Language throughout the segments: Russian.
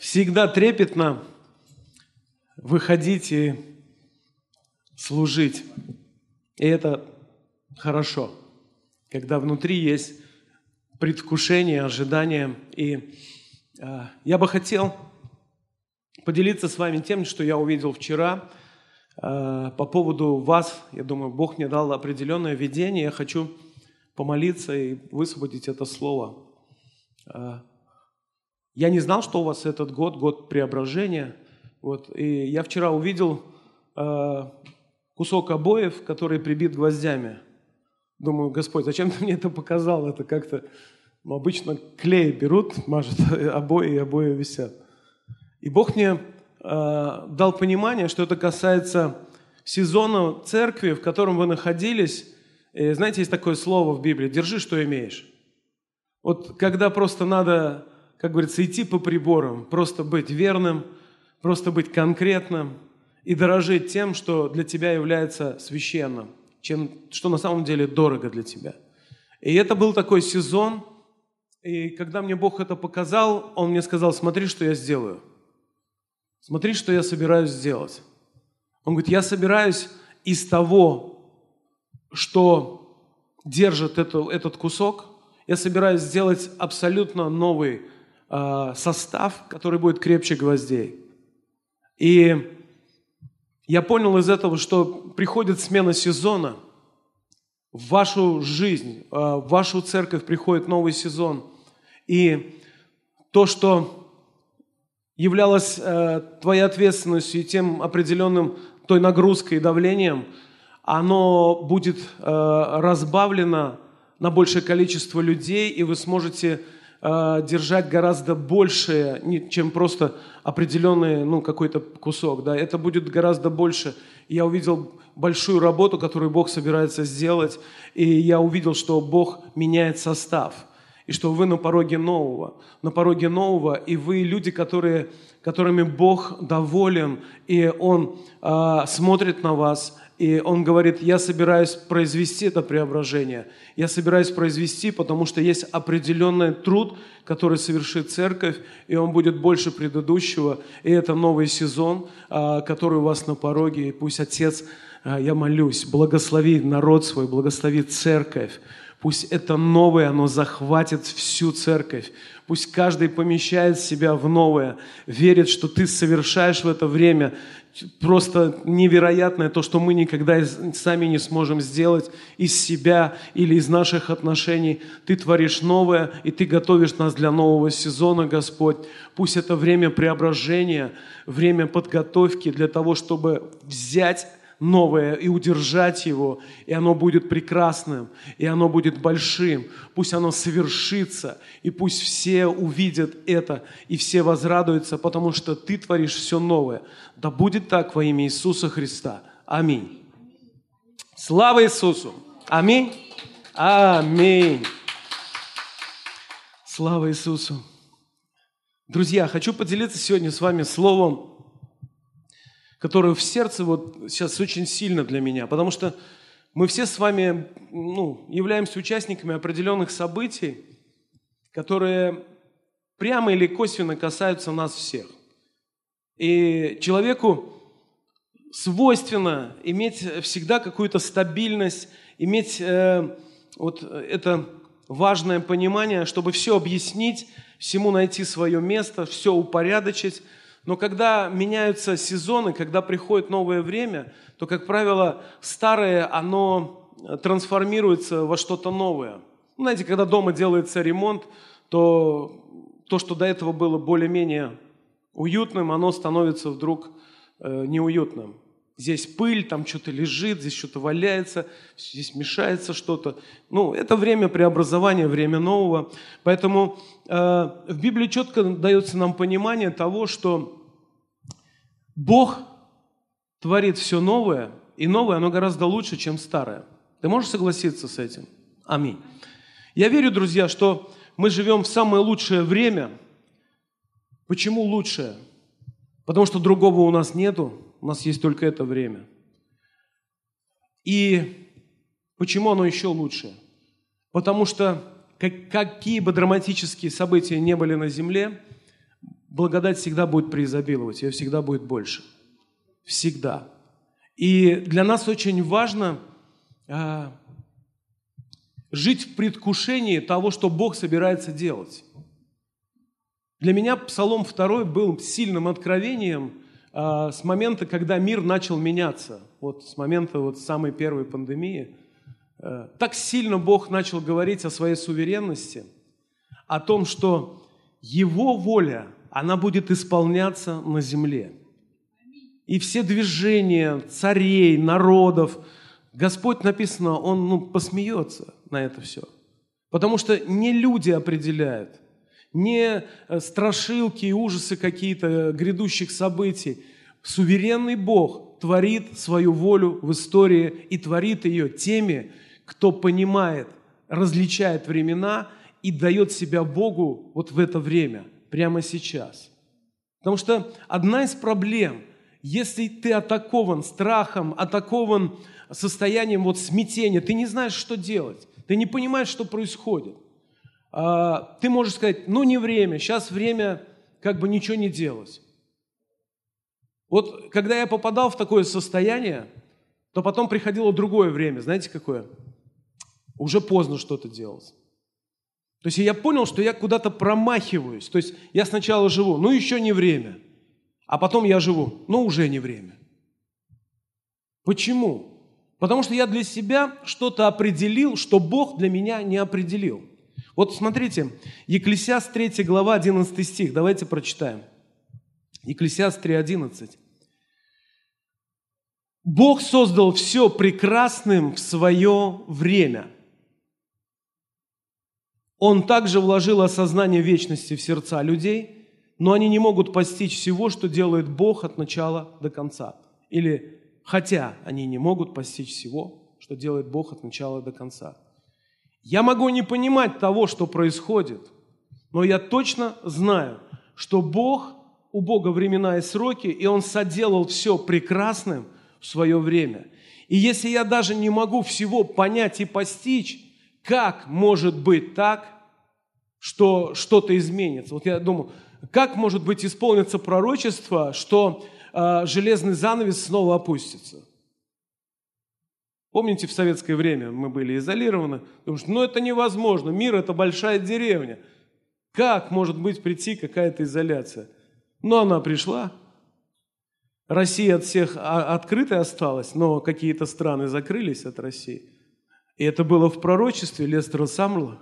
всегда трепетно выходить и служить. И это хорошо, когда внутри есть предвкушение, ожидание. И э, я бы хотел поделиться с вами тем, что я увидел вчера э, по поводу вас. Я думаю, Бог мне дал определенное видение. Я хочу помолиться и высвободить это слово. Э, я не знал, что у вас этот год, год преображения. Вот, и я вчера увидел э, кусок обоев, который прибит гвоздями. Думаю, Господь, зачем ты мне это показал? Это как-то ну, обычно клей берут, мажут обои, и обои висят. И Бог мне э, дал понимание, что это касается сезона церкви, в котором вы находились. И, знаете, есть такое слово в Библии «держи, что имеешь». Вот когда просто надо как говорится, идти по приборам, просто быть верным, просто быть конкретным и дорожить тем, что для тебя является священным, чем, что на самом деле дорого для тебя. И это был такой сезон, и когда мне Бог это показал, Он мне сказал, смотри, что я сделаю. Смотри, что я собираюсь сделать. Он говорит, я собираюсь из того, что держит это, этот кусок, я собираюсь сделать абсолютно новый состав, который будет крепче гвоздей. И я понял из этого, что приходит смена сезона в вашу жизнь, э, в вашу церковь приходит новый сезон. И то, что являлось э, твоей ответственностью и тем определенным той нагрузкой и давлением, оно будет разбавлено на большее количество людей, и вы сможете э, держать гораздо больше, чем просто определенный ну, какой-то кусок. Да? Это будет гораздо больше. Я увидел большую работу, которую Бог собирается сделать, и я увидел, что Бог меняет состав, и что вы на пороге нового, на пороге нового, и вы люди, которые, которыми Бог доволен, и Он э, смотрит на вас, и он говорит, я собираюсь произвести это преображение. Я собираюсь произвести, потому что есть определенный труд, который совершит церковь, и он будет больше предыдущего. И это новый сезон, а, который у вас на пороге. И пусть Отец, а, я молюсь, благослови народ свой, благослови церковь. Пусть это новое, оно захватит всю церковь. Пусть каждый помещает себя в новое, верит, что ты совершаешь в это время просто невероятное, то, что мы никогда сами не сможем сделать из себя или из наших отношений. Ты творишь новое, и Ты готовишь нас для нового сезона, Господь. Пусть это время преображения, время подготовки для того, чтобы взять новое и удержать его, и оно будет прекрасным, и оно будет большим. Пусть оно совершится, и пусть все увидят это, и все возрадуются, потому что Ты творишь все новое. Да будет так во имя Иисуса Христа. Аминь. Слава Иисусу! Аминь! Аминь! Слава Иисусу! Друзья, хочу поделиться сегодня с вами словом, которое в сердце вот сейчас очень сильно для меня, потому что мы все с вами ну, являемся участниками определенных событий, которые прямо или косвенно касаются нас всех. И человеку свойственно иметь всегда какую-то стабильность, иметь э, вот это важное понимание, чтобы все объяснить, всему найти свое место, все упорядочить, но когда меняются сезоны, когда приходит новое время, то, как правило, старое, оно трансформируется во что-то новое. Ну, знаете, когда дома делается ремонт, то то, что до этого было более-менее уютным, оно становится вдруг э, неуютным. Здесь пыль, там что-то лежит, здесь что-то валяется, здесь мешается что-то. Ну, это время преобразования, время нового. Поэтому э, в Библии четко дается нам понимание того, что Бог творит все новое, и новое, оно гораздо лучше, чем старое. Ты можешь согласиться с этим? Аминь. Я верю, друзья, что мы живем в самое лучшее время. Почему лучшее? Потому что другого у нас нету, у нас есть только это время. И почему оно еще лучше? Потому что как, какие бы драматические события не были на земле, благодать всегда будет преизобиловать, ее всегда будет больше. Всегда. И для нас очень важно а, жить в предвкушении того, что Бог собирается делать. Для меня Псалом 2 был сильным откровением а, с момента, когда мир начал меняться, вот с момента вот самой первой пандемии. Так сильно Бог начал говорить о своей суверенности, о том, что Его воля, она будет исполняться на земле. И все движения царей, народов, Господь написано, Он ну, посмеется на это все. Потому что не люди определяют – не э, страшилки и ужасы какие-то грядущих событий. Суверенный Бог творит свою волю в истории и творит ее теми, кто понимает, различает времена и дает себя Богу вот в это время, прямо сейчас. Потому что одна из проблем, если ты атакован страхом, атакован состоянием вот смятения, ты не знаешь, что делать, ты не понимаешь, что происходит – а, ты можешь сказать, ну не время, сейчас время как бы ничего не делать. Вот когда я попадал в такое состояние, то потом приходило другое время. Знаете какое? Уже поздно что-то делать. То есть я понял, что я куда-то промахиваюсь. То есть я сначала живу, ну еще не время. А потом я живу, ну уже не время. Почему? Потому что я для себя что-то определил, что Бог для меня не определил. Вот смотрите, Екклесиас 3 глава 11 стих, давайте прочитаем. Екклесиас 3.11. Бог создал все прекрасным в свое время. Он также вложил осознание вечности в сердца людей, но они не могут постичь всего, что делает Бог от начала до конца. Или хотя они не могут постичь всего, что делает Бог от начала до конца. Я могу не понимать того, что происходит, но я точно знаю, что Бог, у Бога времена и сроки, и Он соделал все прекрасным в свое время. И если я даже не могу всего понять и постичь, как может быть так, что что-то изменится? Вот я думаю, как может быть исполнится пророчество, что э, железный занавес снова опустится? Помните, в советское время мы были изолированы, потому что ну это невозможно, мир это большая деревня. Как может быть прийти какая-то изоляция? Но она пришла. Россия от всех открытой осталась, но какие-то страны закрылись от России. И это было в пророчестве Лестера Самрла.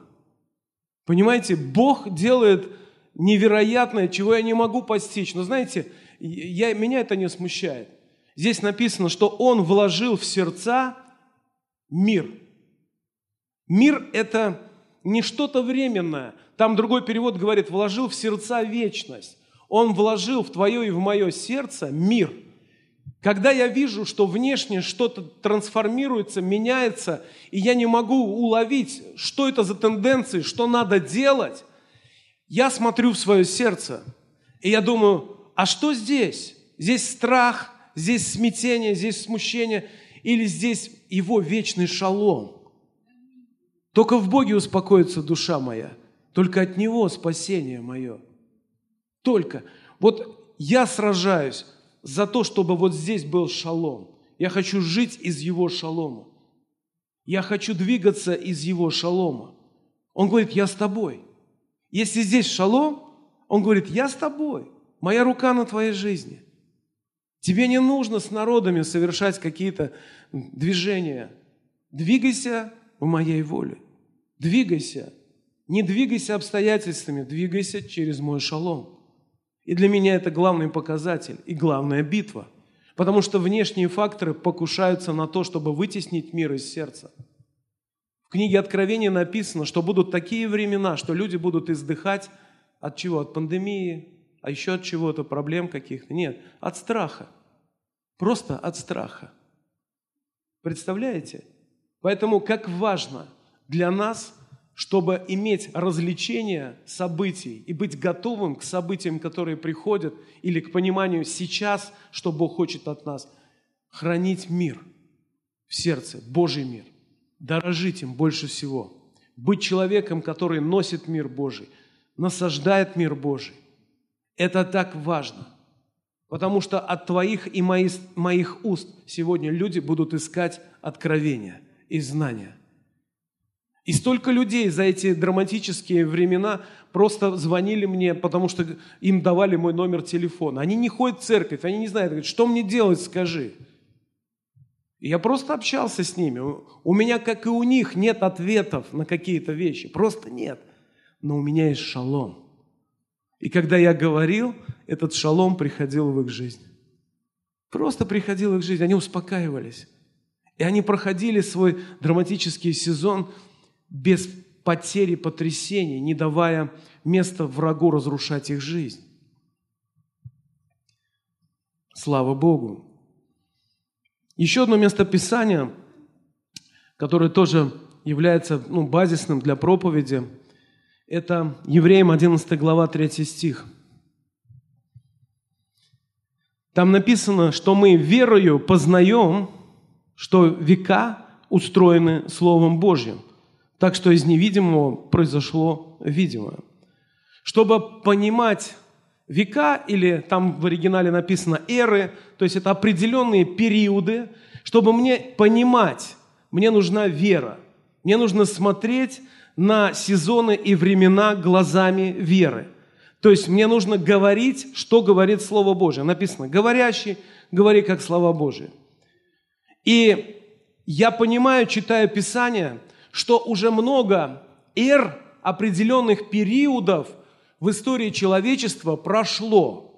Понимаете, Бог делает невероятное, чего я не могу постичь. Но знаете, я, меня это не смущает. Здесь написано, что Он вложил в сердца мир. Мир – это не что-то временное. Там другой перевод говорит, вложил в сердца вечность. Он вложил в твое и в мое сердце мир. Когда я вижу, что внешне что-то трансформируется, меняется, и я не могу уловить, что это за тенденции, что надо делать, я смотрю в свое сердце, и я думаю, а что здесь? Здесь страх, здесь смятение, здесь смущение – или здесь его вечный шалом. Только в Боге успокоится душа моя, только от Него спасение мое. Только. Вот я сражаюсь за то, чтобы вот здесь был шалом. Я хочу жить из Его шалома. Я хочу двигаться из Его шалома. Он говорит, я с тобой. Если здесь шалом, он говорит, я с тобой. Моя рука на твоей жизни. Тебе не нужно с народами совершать какие-то движения. Двигайся в моей воле. Двигайся. Не двигайся обстоятельствами, двигайся через мой шалом. И для меня это главный показатель и главная битва. Потому что внешние факторы покушаются на то, чтобы вытеснить мир из сердца. В книге Откровения написано, что будут такие времена, что люди будут издыхать от чего? От пандемии, а еще от чего-то, проблем каких-то. Нет, от страха. Просто от страха. Представляете? Поэтому как важно для нас, чтобы иметь развлечение событий и быть готовым к событиям, которые приходят, или к пониманию сейчас, что Бог хочет от нас, хранить мир в сердце, Божий мир, дорожить им больше всего, быть человеком, который носит мир Божий, насаждает мир Божий. Это так важно. Потому что от твоих и моих, моих уст сегодня люди будут искать откровения и знания. И столько людей за эти драматические времена просто звонили мне, потому что им давали мой номер телефона. Они не ходят в церковь, они не знают, говорят, что мне делать, скажи. я просто общался с ними. У меня, как и у них, нет ответов на какие-то вещи. Просто нет. Но у меня есть шалом. И когда я говорил, этот шалом приходил в их жизнь. Просто приходил в их жизнь. Они успокаивались. И они проходили свой драматический сезон без потери, потрясений, не давая места врагу разрушать их жизнь. Слава Богу. Еще одно место Писания, которое тоже является ну, базисным для проповеди, это Евреям 11 глава 3 стих. Там написано, что мы верою познаем, что века устроены Словом Божьим, так что из невидимого произошло видимое. Чтобы понимать века, или там в оригинале написано эры, то есть это определенные периоды, чтобы мне понимать, мне нужна вера. Мне нужно смотреть на сезоны и времена глазами веры. То есть мне нужно говорить, что говорит Слово Божие. Написано, говорящий, говори как слова Божие. И я понимаю, читая Писание, что уже много эр, определенных периодов в истории человечества прошло.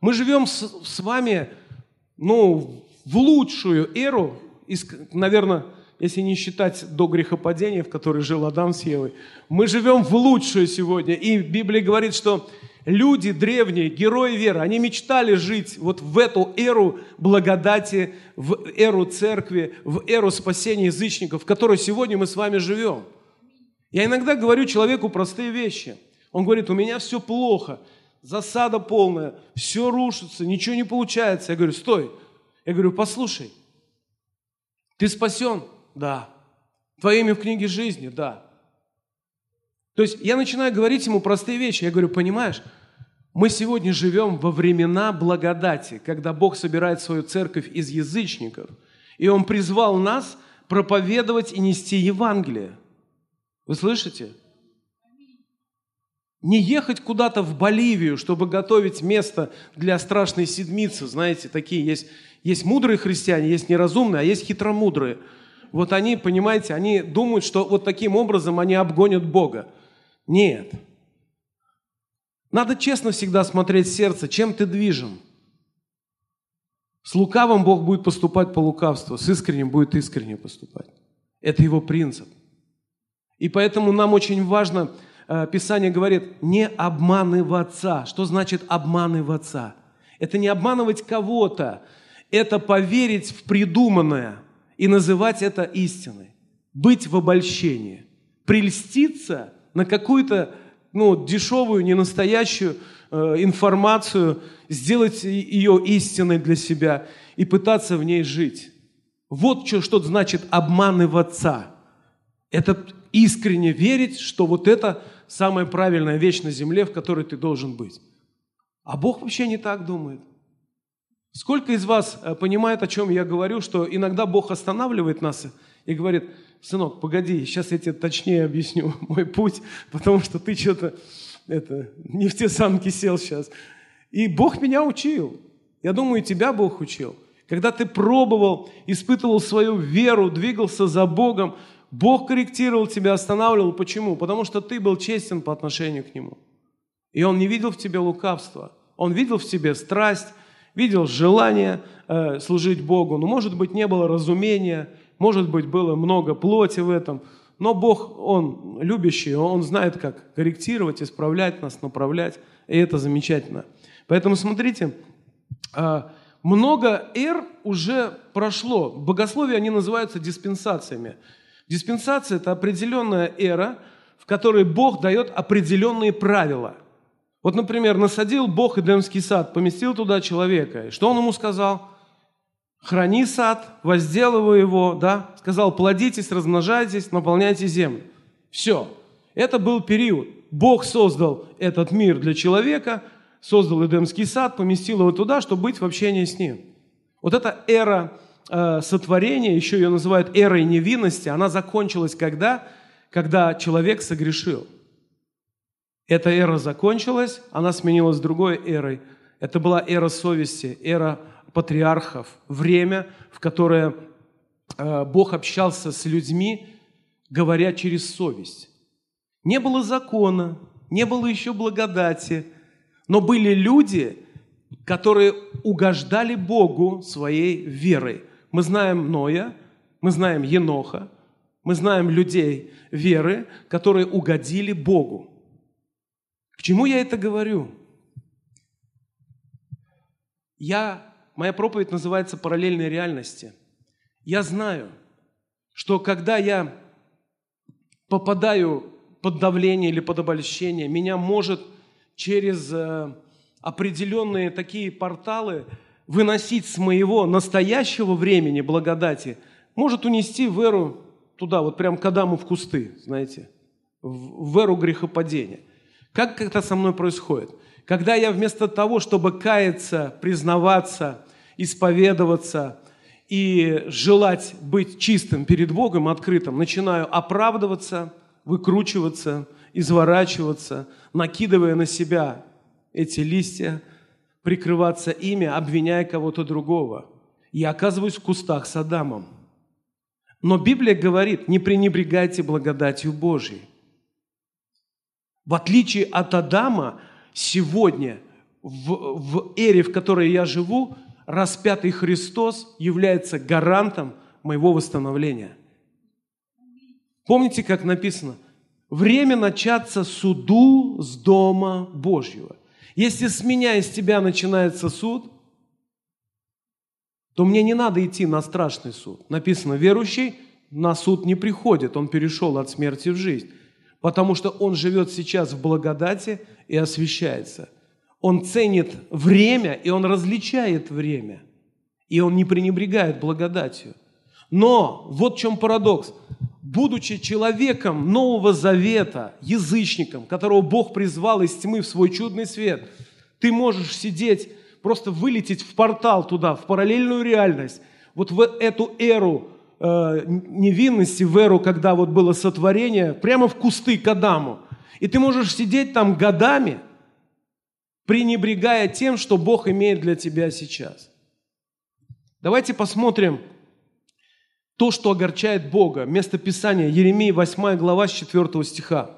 Мы живем с, с вами ну, в лучшую эру, из, наверное, если не считать до грехопадения, в которой жил Адам с Евой. Мы живем в лучшую сегодня. И Библия говорит, что люди древние, герои веры, они мечтали жить вот в эту эру благодати, в эру церкви, в эру спасения язычников, в которой сегодня мы с вами живем. Я иногда говорю человеку простые вещи – он говорит, у меня все плохо, засада полная, все рушится, ничего не получается. Я говорю, стой. Я говорю, послушай, ты спасен? Да. Твое имя в книге жизни? Да. То есть я начинаю говорить ему простые вещи. Я говорю, понимаешь, мы сегодня живем во времена благодати, когда Бог собирает свою церковь из язычников, и Он призвал нас проповедовать и нести Евангелие. Вы слышите? Не ехать куда-то в Боливию, чтобы готовить место для страшной седмицы. Знаете, такие есть, есть мудрые христиане, есть неразумные, а есть хитромудрые. Вот они, понимаете, они думают, что вот таким образом они обгонят Бога. Нет. Надо честно всегда смотреть сердце, чем ты движим. С лукавым Бог будет поступать по лукавству, с искренним будет искренне поступать. Это его принцип. И поэтому нам очень важно Э, Писание говорит, не обманываться. Что значит обманываться? Это не обманывать кого-то, это поверить в придуманное и называть это истиной. Быть в обольщении. Прельститься на какую-то ну, дешевую, ненастоящую э, информацию, сделать ее истиной для себя и пытаться в ней жить. Вот что, что значит обманываться. Это искренне верить, что вот это самая правильная вещь на земле, в которой ты должен быть. А Бог вообще не так думает. Сколько из вас э, понимает, о чем я говорю, что иногда Бог останавливает нас и говорит, сынок, погоди, сейчас я тебе точнее объясню мой путь, потому что ты что-то это, не в те самки сел сейчас. И Бог меня учил. Я думаю, и тебя Бог учил. Когда ты пробовал, испытывал свою веру, двигался за Богом, Бог корректировал тебя, останавливал. Почему? Потому что ты был честен по отношению к Нему. И Он не видел в тебе лукавства. Он видел в тебе страсть, видел желание э, служить Богу. Но, может быть, не было разумения, может быть, было много плоти в этом. Но Бог, Он любящий, Он знает, как корректировать, исправлять нас, направлять. И это замечательно. Поэтому смотрите, э, много эр уже прошло. В богословии они называются диспенсациями. Диспенсация – это определенная эра, в которой Бог дает определенные правила. Вот, например, насадил Бог Эдемский сад, поместил туда человека. И что он ему сказал? Храни сад, возделывай его, да? Сказал, плодитесь, размножайтесь, наполняйте землю. Все. Это был период. Бог создал этот мир для человека, создал Эдемский сад, поместил его туда, чтобы быть в общении с ним. Вот эта эра э, сотворения, еще ее называют эрой невинности, она закончилась когда? Когда человек согрешил. Эта эра закончилась, она сменилась другой эрой. Это была эра совести, эра патриархов, время, в которое э, Бог общался с людьми, говоря через совесть. Не было закона, не было еще благодати, но были люди, которые угождали Богу своей верой. Мы знаем Ноя, мы знаем Еноха, мы знаем людей веры, которые угодили Богу. К чему я это говорю? Я, моя проповедь называется «Параллельные реальности». Я знаю, что когда я попадаю под давление или под обольщение, меня может через э, определенные такие порталы выносить с моего настоящего времени благодати, может унести в эру туда, вот прям к Адаму в кусты, знаете, в эру грехопадения – как это со мной происходит? Когда я вместо того, чтобы каяться, признаваться, исповедоваться и желать быть чистым перед Богом, открытым, начинаю оправдываться, выкручиваться, изворачиваться, накидывая на себя эти листья, прикрываться ими, обвиняя кого-то другого. Я оказываюсь в кустах с Адамом. Но Библия говорит, не пренебрегайте благодатью Божьей. В отличие от Адама, сегодня, в, в эре, в которой я живу, распятый Христос является гарантом моего восстановления. Помните, как написано? Время начаться суду с Дома Божьего. Если с меня и с тебя начинается суд, то мне не надо идти на страшный суд. Написано, верующий на суд не приходит, он перешел от смерти в жизнь потому что он живет сейчас в благодати и освещается. Он ценит время, и он различает время. И он не пренебрегает благодатью. Но вот в чем парадокс. Будучи человеком Нового Завета, язычником, которого Бог призвал из тьмы в свой чудный свет, ты можешь сидеть, просто вылететь в портал туда, в параллельную реальность, вот в эту эру э, невинности в эру, когда вот было сотворение, прямо в кусты к Адаму. И ты можешь сидеть там годами, пренебрегая тем, что Бог имеет для тебя сейчас. Давайте посмотрим то, что огорчает Бога. Место Писания, Еремия 8 глава с 4 стиха.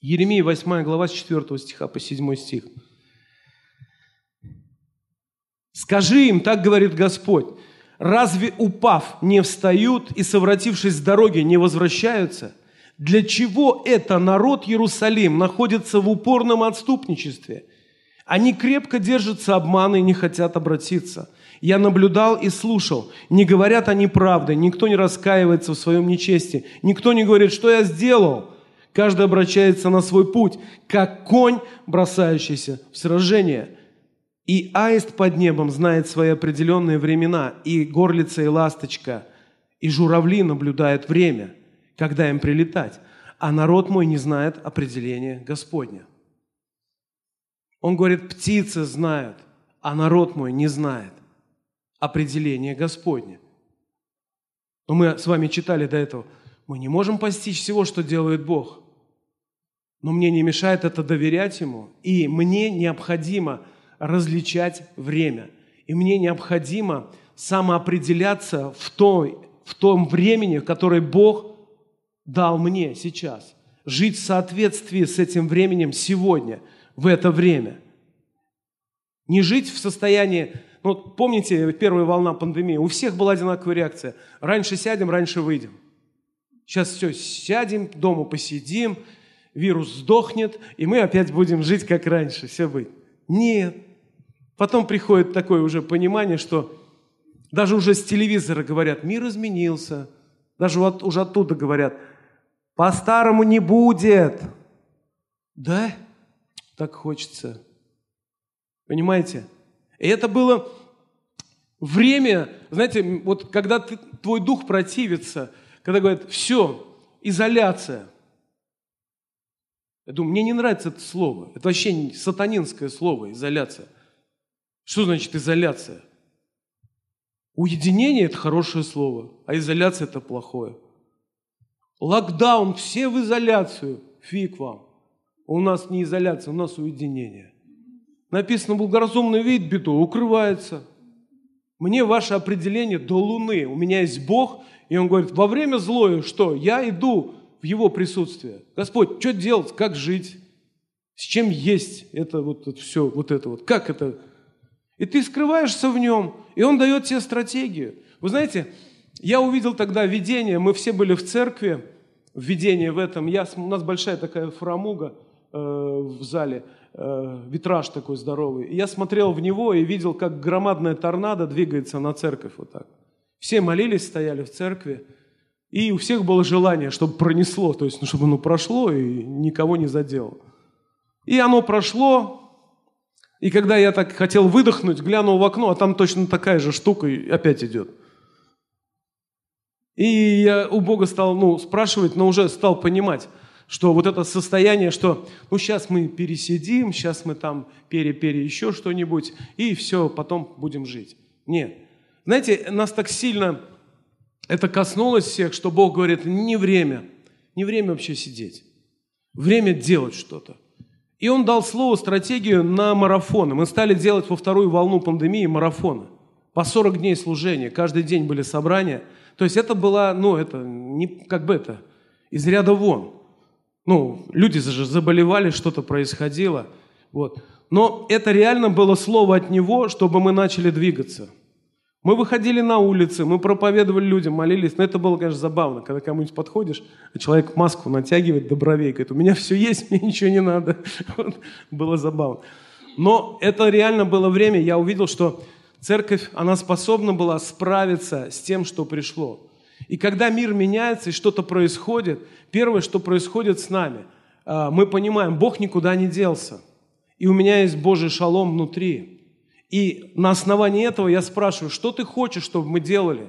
Еремия 8 глава с 4 стиха по 7 стих. Скажи им, так говорит Господь, разве упав не встают и, совратившись с дороги, не возвращаются? Для чего это народ Иерусалим находится в упорном отступничестве? Они крепко держатся обмана и не хотят обратиться. Я наблюдал и слушал. Не говорят они правды, никто не раскаивается в своем нечестии, никто не говорит, что я сделал. Каждый обращается на свой путь, как конь, бросающийся в сражение – и аист под небом знает свои определенные времена, и горлица, и ласточка, и журавли наблюдают время, когда им прилетать. А народ мой не знает определения Господня. Он говорит, птицы знают, а народ мой не знает определения Господня. Но мы с вами читали до этого, мы не можем постичь всего, что делает Бог. Но мне не мешает это доверять Ему, и мне необходимо – различать время. И мне необходимо самоопределяться в, той, в том времени, которое Бог дал мне сейчас. Жить в соответствии с этим временем сегодня, в это время. Не жить в состоянии, ну, помните, первая волна пандемии, у всех была одинаковая реакция. Раньше сядем, раньше выйдем. Сейчас все, сядем, дома посидим, вирус сдохнет, и мы опять будем жить, как раньше, все быть. Нет. Потом приходит такое уже понимание, что даже уже с телевизора говорят, мир изменился. Даже вот уже оттуда говорят, по-старому не будет. Да? Так хочется. Понимаете? И это было время, знаете, вот когда ты, твой дух противится, когда говорят, все, изоляция. Я думаю, мне не нравится это слово. Это вообще сатанинское слово, изоляция. Что значит изоляция? Уединение – это хорошее слово, а изоляция – это плохое. Локдаун, все в изоляцию. Фиг вам. У нас не изоляция, у нас уединение. Написано, благоразумный вид беду укрывается. Мне ваше определение до Луны. У меня есть Бог, и Он говорит, во время злое что? Я иду в Его присутствие. Господь, что делать, как жить? С чем есть это вот это все, вот это вот? Как это? И ты скрываешься в нем, и Он дает тебе стратегию. Вы знаете, я увидел тогда видение, мы все были в церкви, видение в этом. Я, у нас большая такая фрамуга э, в зале, э, витраж такой здоровый. И я смотрел в него и видел, как громадная торнадо двигается на церковь вот так. Все молились, стояли в церкви, и у всех было желание, чтобы пронесло, то есть, ну, чтобы оно прошло и никого не задело. И оно прошло, и когда я так хотел выдохнуть, глянул в окно, а там точно такая же штука и опять идет. И я у Бога стал ну, спрашивать, но уже стал понимать, что вот это состояние, что ну сейчас мы пересидим, сейчас мы там пере-пере еще что-нибудь, и все, потом будем жить. Нет. Знаете, нас так сильно это коснулось всех, что Бог говорит, не время, не время вообще сидеть, время делать что-то. И Он дал слово, стратегию на марафоны. Мы стали делать во вторую волну пандемии марафоны. По 40 дней служения, каждый день были собрания – то есть это было, ну, это не как бы это, из ряда вон. Ну, люди же заболевали, что-то происходило. Вот. Но это реально было слово от него, чтобы мы начали двигаться. Мы выходили на улицы, мы проповедовали людям, молились. Но это было, конечно, забавно, когда кому-нибудь подходишь, а человек маску натягивает до бровей, говорит, у меня все есть, мне ничего не надо. Вот. Было забавно. Но это реально было время, я увидел, что Церковь, она способна была справиться с тем, что пришло. И когда мир меняется и что-то происходит, первое, что происходит с нами, а, мы понимаем, Бог никуда не делся. И у меня есть Божий шалом внутри. И на основании этого я спрашиваю, что ты хочешь, чтобы мы делали?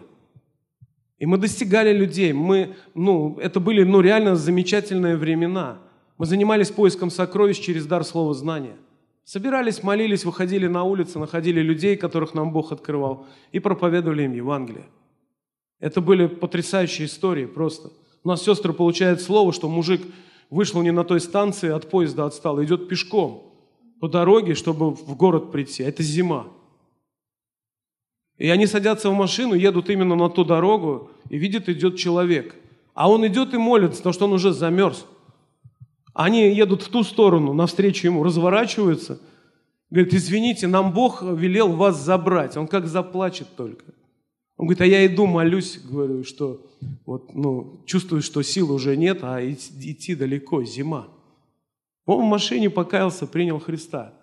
И мы достигали людей. Мы, ну, это были ну, реально замечательные времена. Мы занимались поиском сокровищ через дар слова знания – Собирались, молились, выходили на улицы, находили людей, которых нам Бог открывал, и проповедовали им Евангелие. Это были потрясающие истории просто. У нас сестры получают слово, что мужик вышел не на той станции, от поезда отстал, идет пешком по дороге, чтобы в город прийти. Это зима. И они садятся в машину, едут именно на ту дорогу, и видят, идет человек. А он идет и молится, потому что он уже замерз. Они едут в ту сторону, навстречу ему, разворачиваются. Говорит, извините, нам Бог велел вас забрать. Он как заплачет только. Он говорит, а я иду, молюсь, говорю, что вот, ну, чувствую, что сил уже нет, а идти далеко, зима. Он в машине покаялся, принял Христа.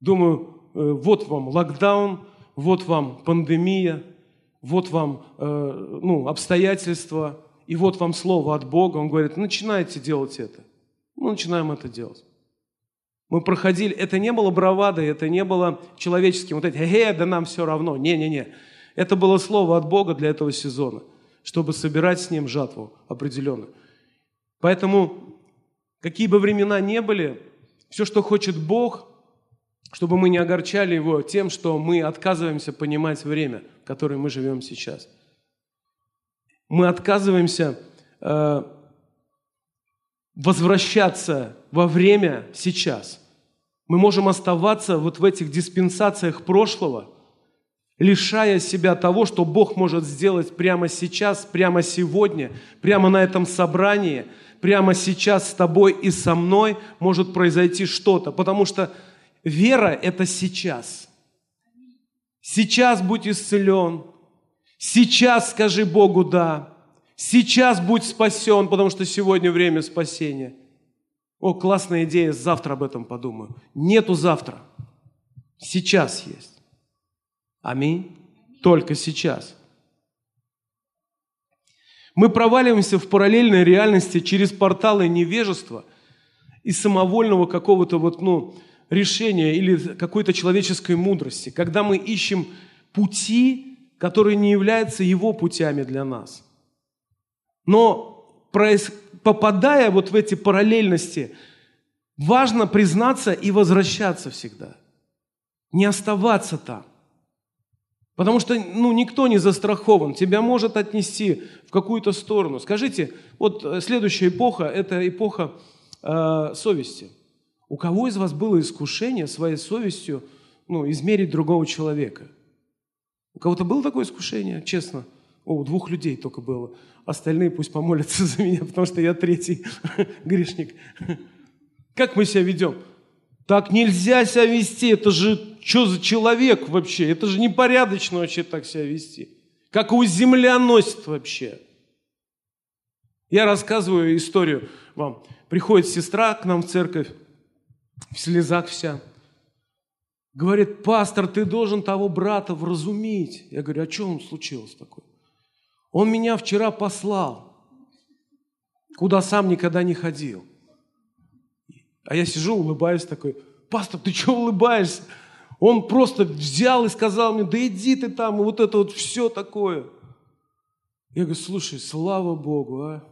Думаю, э, вот вам локдаун, вот вам пандемия, вот вам э, ну, обстоятельства, и вот вам слово от Бога. Он говорит, начинайте делать это. Мы начинаем это делать. Мы проходили, это не было бравадой, это не было человеческим, вот эти, э, да нам все равно. Не-не-не. Это было слово от Бога для этого сезона, чтобы собирать с ним жатву определенную. Поэтому, какие бы времена не были, все, что хочет Бог, чтобы мы не огорчали Его тем, что мы отказываемся понимать время, в которое мы живем сейчас. Мы отказываемся э, возвращаться во время сейчас. Мы можем оставаться вот в этих диспенсациях прошлого, лишая себя того, что Бог может сделать прямо сейчас, прямо сегодня, прямо на этом собрании, прямо сейчас с тобой и со мной может произойти что-то. Потому что вера – это сейчас. Сейчас будь исцелен. Сейчас скажи Богу «да». Сейчас будь спасен, потому что сегодня время спасения. О, классная идея, завтра об этом подумаю. Нету завтра. Сейчас есть. Аминь. Только сейчас. Мы проваливаемся в параллельной реальности через порталы невежества и самовольного какого-то вот, ну, решения или какой-то человеческой мудрости, когда мы ищем пути, которые не являются его путями для нас. Но попадая вот в эти параллельности, Важно признаться и возвращаться всегда. Не оставаться там. Потому что ну, никто не застрахован. Тебя может отнести в какую-то сторону. Скажите, вот э, следующая эпоха – это эпоха э, совести. У кого из вас было искушение своей совестью ну, измерить другого человека? У кого-то было такое искушение, честно? О, у двух людей только было. Остальные пусть помолятся за меня, потому что я третий грешник. Как мы себя ведем? Так нельзя себя вести. Это же что за человек вообще? Это же непорядочно вообще так себя вести. Как его земля носит вообще. Я рассказываю историю вам. Приходит сестра к нам в церковь, в слезах вся. Говорит, пастор, ты должен того брата вразумить. Я говорю, а что он случилось такое? Он меня вчера послал, куда сам никогда не ходил. А я сижу, улыбаюсь такой, пастор, ты что улыбаешься? Он просто взял и сказал мне, да иди ты там, и вот это вот все такое. Я говорю, слушай, слава Богу, а.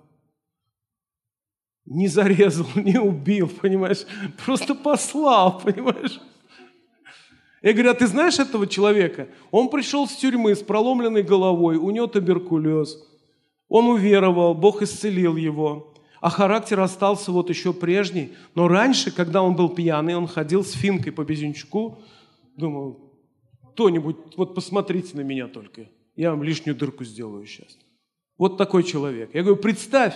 Не зарезал, не убил, понимаешь? Просто послал, понимаешь? Я говорю, а ты знаешь этого человека? Он пришел с тюрьмы с проломленной головой, у него туберкулез. Он уверовал, Бог исцелил его а характер остался вот еще прежний. Но раньше, когда он был пьяный, он ходил с финкой по безенчуку, думал, кто-нибудь, вот посмотрите на меня только, я вам лишнюю дырку сделаю сейчас. Вот такой человек. Я говорю, представь,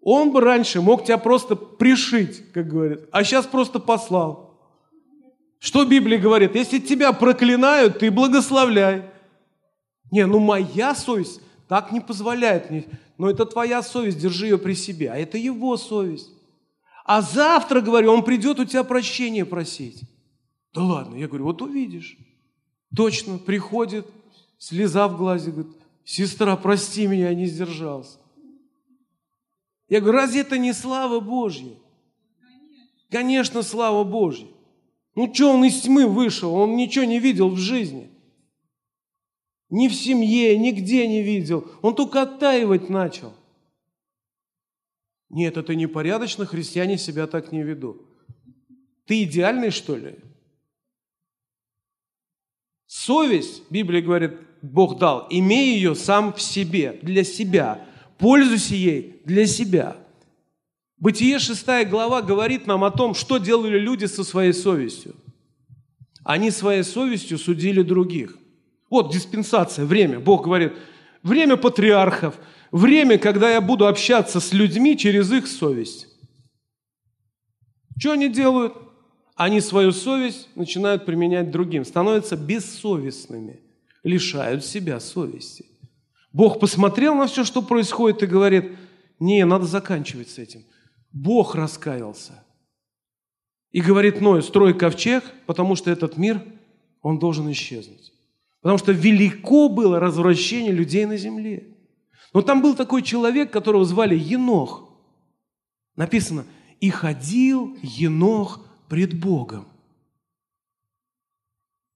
он бы раньше мог тебя просто пришить, как говорят, а сейчас просто послал. Что Библия говорит? Если тебя проклинают, ты благословляй. Не, ну моя совесть так не позволяет мне но это твоя совесть, держи ее при себе, а это его совесть. А завтра, говорю, он придет у тебя прощения просить. Да ладно, я говорю, вот увидишь. Точно, приходит, слеза в глазе, говорит, сестра, прости меня, я не сдержался. Я говорю, разве это не слава Божья? Конечно, слава Божья. Ну что он из тьмы вышел? Он ничего не видел в жизни. Ни в семье, нигде не видел. Он только оттаивать начал. Нет, это непорядочно, христиане себя так не ведут. Ты идеальный, что ли? Совесть, Библия говорит, Бог дал, имей ее сам в себе, для себя. Пользуйся ей для себя. Бытие 6 глава говорит нам о том, что делали люди со своей совестью. Они своей совестью судили других. Вот диспенсация, время. Бог говорит, время патриархов, время, когда я буду общаться с людьми через их совесть. Что они делают? Они свою совесть начинают применять другим, становятся бессовестными, лишают себя совести. Бог посмотрел на все, что происходит, и говорит, не, надо заканчивать с этим. Бог раскаялся. И говорит Ной, строй ковчег, потому что этот мир, он должен исчезнуть. Потому что велико было развращение людей на земле. Но там был такой человек, которого звали Енох. Написано, и ходил Енох пред Богом.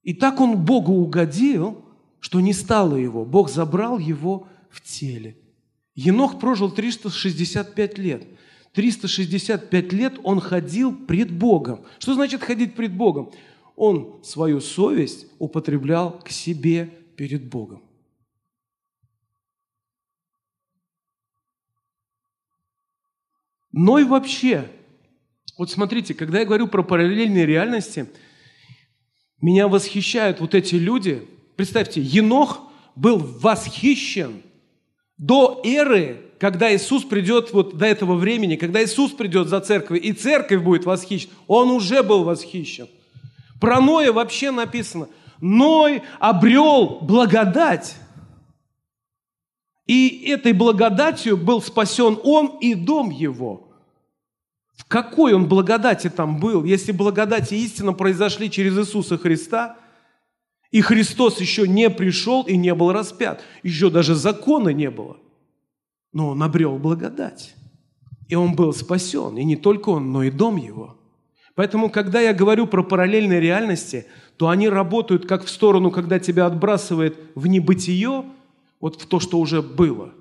И так он Богу угодил, что не стало его. Бог забрал его в теле. Енох прожил 365 лет. 365 лет он ходил пред Богом. Что значит ходить пред Богом? Он свою совесть употреблял к себе перед Богом. Но и вообще, вот смотрите, когда я говорю про параллельные реальности, меня восхищают вот эти люди. Представьте, Енох был восхищен до эры, когда Иисус придет вот до этого времени, когда Иисус придет за церковь, и церковь будет восхищена, он уже был восхищен. Про Ноя вообще написано, Ной обрел благодать. И этой благодатью был спасен он и дом его. В какой он благодати там был, если благодать и истина произошли через Иисуса Христа, и Христос еще не пришел и не был распят, еще даже закона не было. Но он обрел благодать. И он был спасен, и не только он, но и дом его – Поэтому, когда я говорю про параллельные реальности, то они работают как в сторону, когда тебя отбрасывает в небытие, вот в то, что уже было,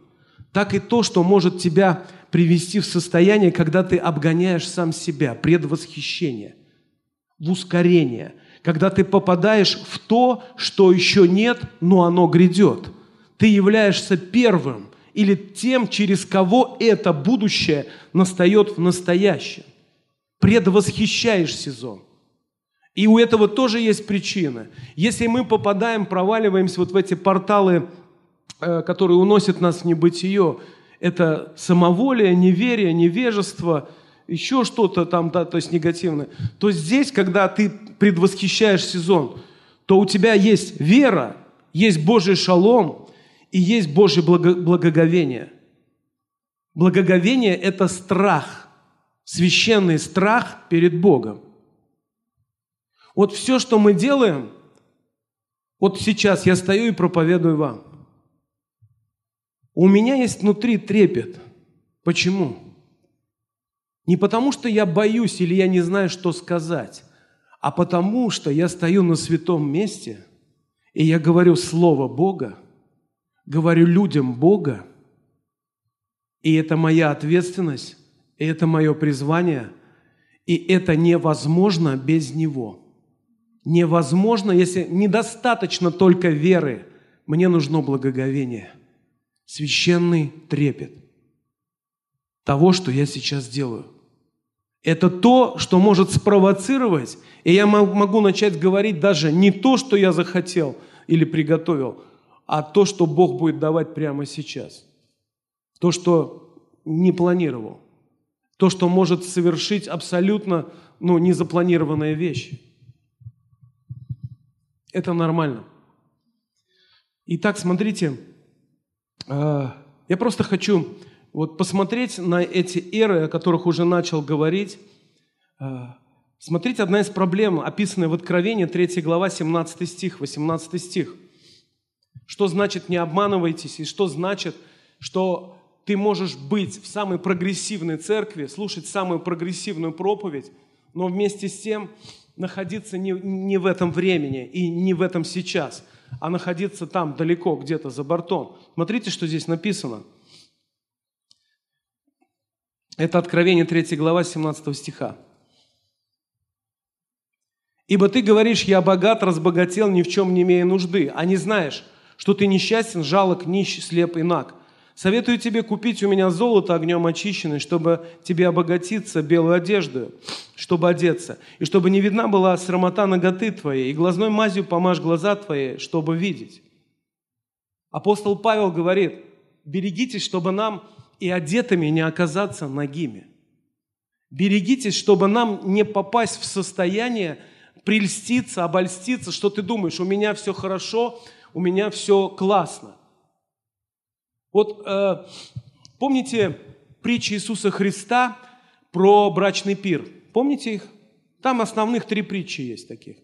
так и то, что может тебя привести в состояние, когда ты обгоняешь сам себя, предвосхищение, в ускорение, когда ты попадаешь в то, что еще нет, но оно грядет. Ты являешься первым или тем, через кого это будущее настает в настоящем. Предвосхищаешь сезон. И у этого тоже есть причина. Если мы попадаем, проваливаемся вот в эти порталы, э, которые уносят нас в небытие, это самоволие, неверие, невежество, еще что-то там, да, то есть негативное, то здесь, когда ты предвосхищаешь сезон, то у тебя есть вера, есть Божий шалом и есть Божье благо- благоговение. Благоговение – это страх, священный страх перед Богом. Вот все, что мы делаем, вот сейчас я стою и проповедую вам. У меня есть внутри трепет. Почему? Не потому, что я боюсь или я не знаю, что сказать, а потому, что я стою на святом месте, и я говорю Слово Бога, говорю людям Бога, и это моя ответственность, и это мое призвание, и это невозможно без Него. Невозможно, если недостаточно только веры, мне нужно благоговение – священный трепет того, что я сейчас делаю. Это то, что может спровоцировать, и я могу начать говорить даже не то, что я захотел или приготовил, а то, что Бог будет давать прямо сейчас. То, что не планировал. То, что может совершить абсолютно ну, незапланированные вещи. Это нормально. Итак, смотрите, а, я просто хочу вот посмотреть на эти эры, о которых уже начал говорить. А, смотрите, одна из проблем, описанная в Откровении, 3 глава, 17 стих, 18 стих. Что значит «не обманывайтесь» и что значит, что ты можешь быть в самой прогрессивной церкви, слушать самую прогрессивную проповедь, но вместе с тем находиться не, не в этом времени и не в этом сейчас – а находиться там далеко, где-то за бортом. Смотрите, что здесь написано. Это Откровение 3 глава 17 стиха. «Ибо ты говоришь, я богат, разбогател, ни в чем не имея нужды, а не знаешь, что ты несчастен, жалок, нищ, слеп и наг. Советую тебе купить у меня золото огнем очищенное, чтобы тебе обогатиться белую одежду, чтобы одеться, и чтобы не видна была срамота ноготы твоей, и глазной мазью помажь глаза твои, чтобы видеть. Апостол Павел говорит, берегитесь, чтобы нам и одетыми не оказаться нагими. Берегитесь, чтобы нам не попасть в состояние прельститься, обольститься, что ты думаешь, у меня все хорошо, у меня все классно – вот э, помните притчи Иисуса Христа про брачный пир? Помните их? Там основных три притчи есть таких.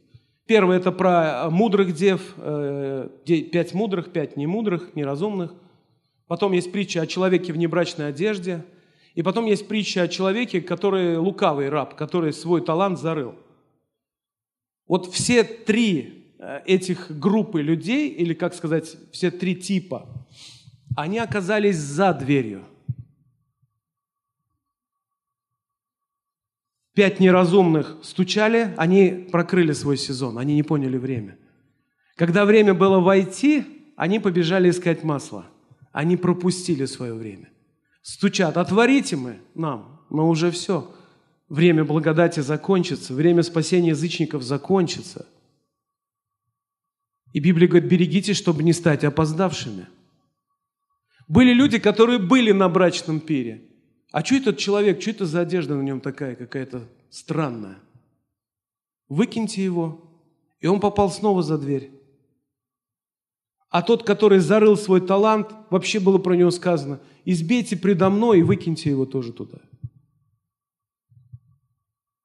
Первое – это про мудрых дев, э, пять мудрых, пять немудрых, неразумных. Потом есть притча о человеке в небрачной одежде. И потом есть притча о человеке, который лукавый раб, который свой талант зарыл. Вот все три э, этих группы людей, или, как сказать, все три типа – они оказались за дверью. Пять неразумных стучали, они прокрыли свой сезон, они не поняли время. Когда время было войти, они побежали искать масло. Они пропустили свое время. Стучат, отворите мы нам, но уже все. Время благодати закончится, время спасения язычников закончится. И Библия говорит, берегитесь, чтобы не стать опоздавшими – были люди, которые были на брачном пире. А что этот человек, что это за одежда на нем такая какая-то странная? Выкиньте его, и он попал снова за дверь. А тот, который зарыл свой талант, вообще было про него сказано, избейте предо мной и выкиньте его тоже туда.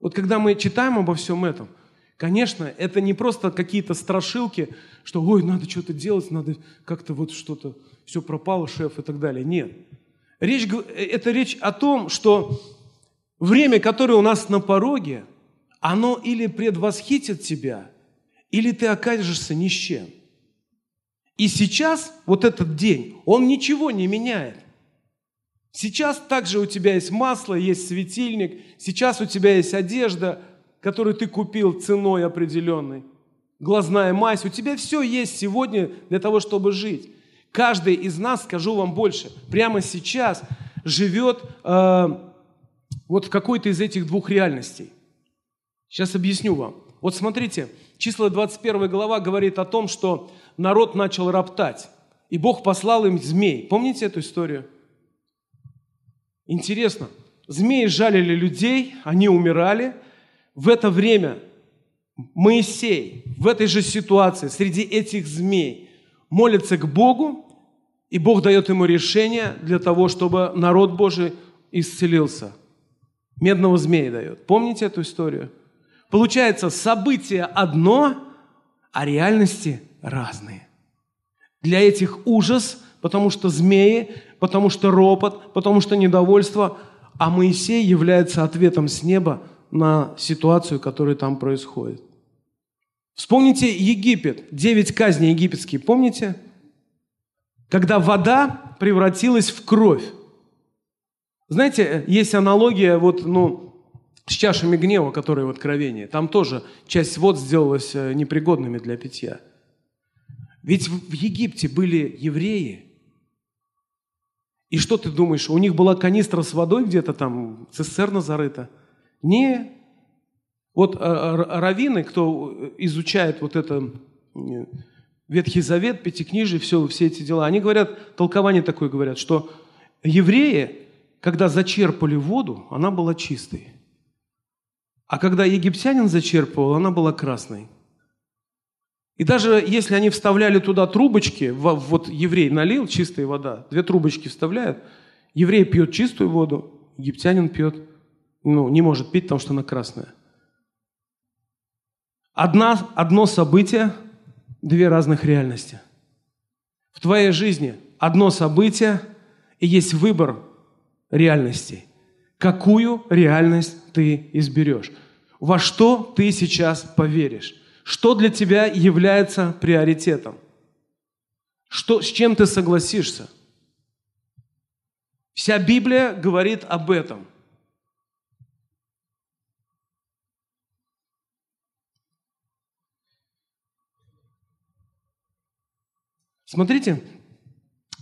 Вот когда мы читаем обо всем этом, конечно, это не просто какие-то страшилки, что, ой, надо что-то делать, надо как-то вот что-то все пропало, шеф и так далее. Нет. Речь, это речь о том, что время, которое у нас на пороге, оно или предвосхитит тебя, или ты окажешься ни с чем. И сейчас, вот этот день, он ничего не меняет. Сейчас также у тебя есть масло, есть светильник, сейчас у тебя есть одежда, которую ты купил ценой определенной, глазная мазь. У тебя все есть сегодня для того, чтобы жить. Каждый из нас, скажу вам больше, прямо сейчас живет э, вот в какой-то из этих двух реальностей. Сейчас объясню вам. Вот смотрите, числа 21 глава говорит о том, что народ начал роптать, и Бог послал им змей. Помните эту историю? Интересно. Змеи жалили людей, они умирали. В это время Моисей в этой же ситуации, среди этих змей, молится к Богу, и Бог дает ему решение для того, чтобы народ Божий исцелился. Медного змея дает. Помните эту историю? Получается, событие одно, а реальности разные. Для этих ужас, потому что змеи, потому что ропот, потому что недовольство, а Моисей является ответом с неба на ситуацию, которая там происходит. Вспомните Египет, девять казней египетские, помните? Когда вода превратилась в кровь. Знаете, есть аналогия вот, ну, с чашами гнева, которые в Откровении. Там тоже часть вод сделалась э, непригодными для питья. Ведь в Египте были евреи. И что ты думаешь, у них была канистра с водой где-то там, цистерна зарыта? Не. Вот э, раввины, кто изучает вот это Ветхий Завет, Пятикнижие, все, все эти дела, они говорят, толкование такое говорят, что евреи, когда зачерпали воду, она была чистой. А когда египтянин зачерпывал, она была красной. И даже если они вставляли туда трубочки, вот еврей налил чистая вода, две трубочки вставляют, еврей пьет чистую воду, египтянин пьет, ну, не может пить, потому что она красная. Одна, одно событие, две разных реальности. В твоей жизни одно событие и есть выбор реальностей – какую реальность ты изберешь, во что ты сейчас поверишь, что для тебя является приоритетом, что, с чем ты согласишься. Вся Библия говорит об этом. Смотрите,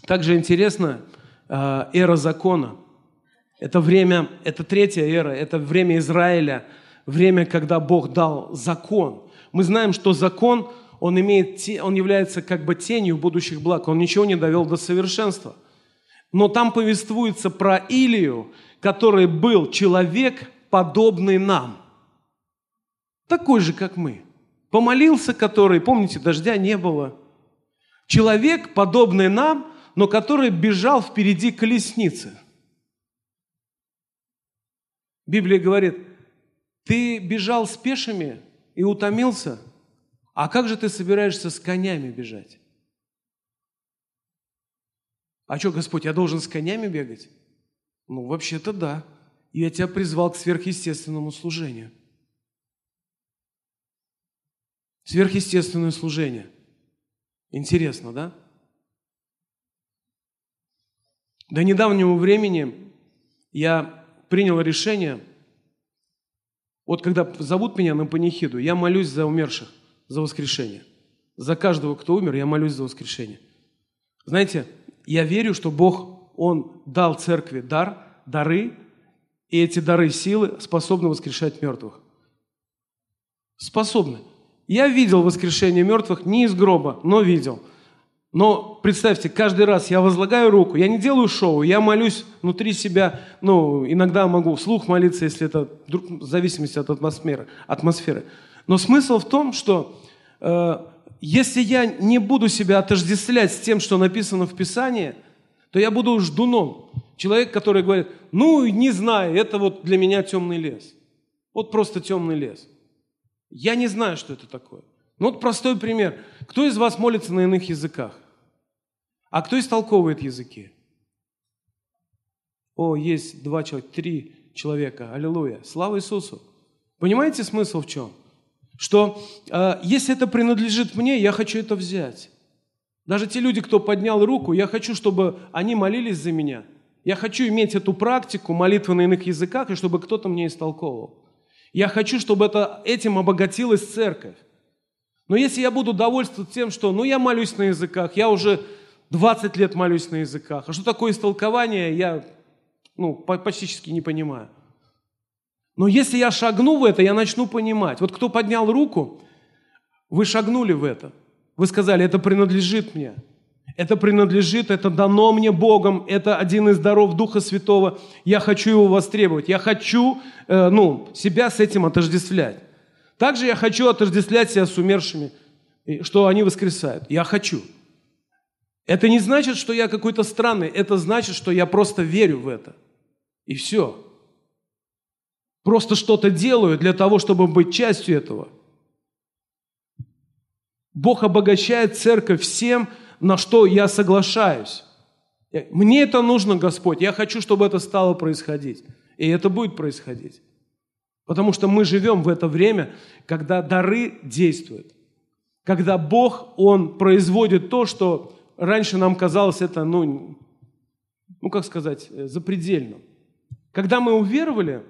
также интересно э, эра закона – это время, это третья эра, это время Израиля, время, когда Бог дал закон. Мы знаем, что закон, он, имеет, он является как бы тенью будущих благ, он ничего не довел до совершенства. Но там повествуется про Илию, который был человек, подобный нам. Такой же, как мы. Помолился который, помните, дождя не было. Человек, подобный нам, но который бежал впереди колесницы – Библия говорит, ты бежал с пешими и утомился, а как же ты собираешься с конями бежать? А что, Господь, я должен с конями бегать? Ну, вообще-то да. Я тебя призвал к сверхъестественному служению. Сверхъестественное служение. Интересно, да? До недавнего времени я принял решение, вот когда зовут меня на панихиду, я молюсь за умерших, за воскрешение. За каждого, кто умер, я молюсь за воскрешение. Знаете, я верю, что Бог, Он дал церкви дар, дары, и эти дары силы способны воскрешать мертвых. Способны. Я видел воскрешение мертвых не из гроба, но видел – но представьте, каждый раз я возлагаю руку, я не делаю шоу, я молюсь внутри себя, ну, иногда могу вслух молиться, если это в зависимости от атмосферы. атмосферы. Но смысл в том, что э, если я не буду себя отождествлять с тем, что написано в Писании, то я буду ждуном. Человек, который говорит, ну, не знаю, это вот для меня темный лес. Вот просто темный лес. Я не знаю, что это такое. Ну вот простой пример. Кто из вас молится на иных языках? А кто истолковывает языки? О, есть два человека, три человека. Аллилуйя. Слава Иисусу. Понимаете смысл в чем? Что э, если это принадлежит мне, я хочу это взять. Даже те люди, кто поднял руку, я хочу, чтобы они молились за меня. Я хочу иметь эту практику молитвы на иных языках, и чтобы кто-то мне истолковывал. Я хочу, чтобы это, этим обогатилась церковь. Но если я буду довольствоваться тем, что ну я молюсь на языках, я уже 20 лет молюсь на языках, а что такое истолкование, я ну, почти не понимаю. Но если я шагну в это, я начну понимать. Вот кто поднял руку, вы шагнули в это. Вы сказали, это принадлежит мне. Это принадлежит, это дано мне Богом, это один из даров Духа Святого. Я хочу его востребовать. Я хочу э, ну, себя с этим отождествлять. Также я хочу отождествлять себя с умершими, что они воскресают. Я хочу. Это не значит, что я какой-то странный. Это значит, что я просто верю в это. И все. Просто что-то делаю для того, чтобы быть частью этого. Бог обогащает церковь всем, на что я соглашаюсь. Мне это нужно, Господь. Я хочу, чтобы это стало происходить. И это будет происходить. Потому что мы живем в это время, когда дары действуют. Когда Бог, Он производит то, что раньше нам казалось это, ну, ну как сказать, э, запредельным. Когда мы уверовали,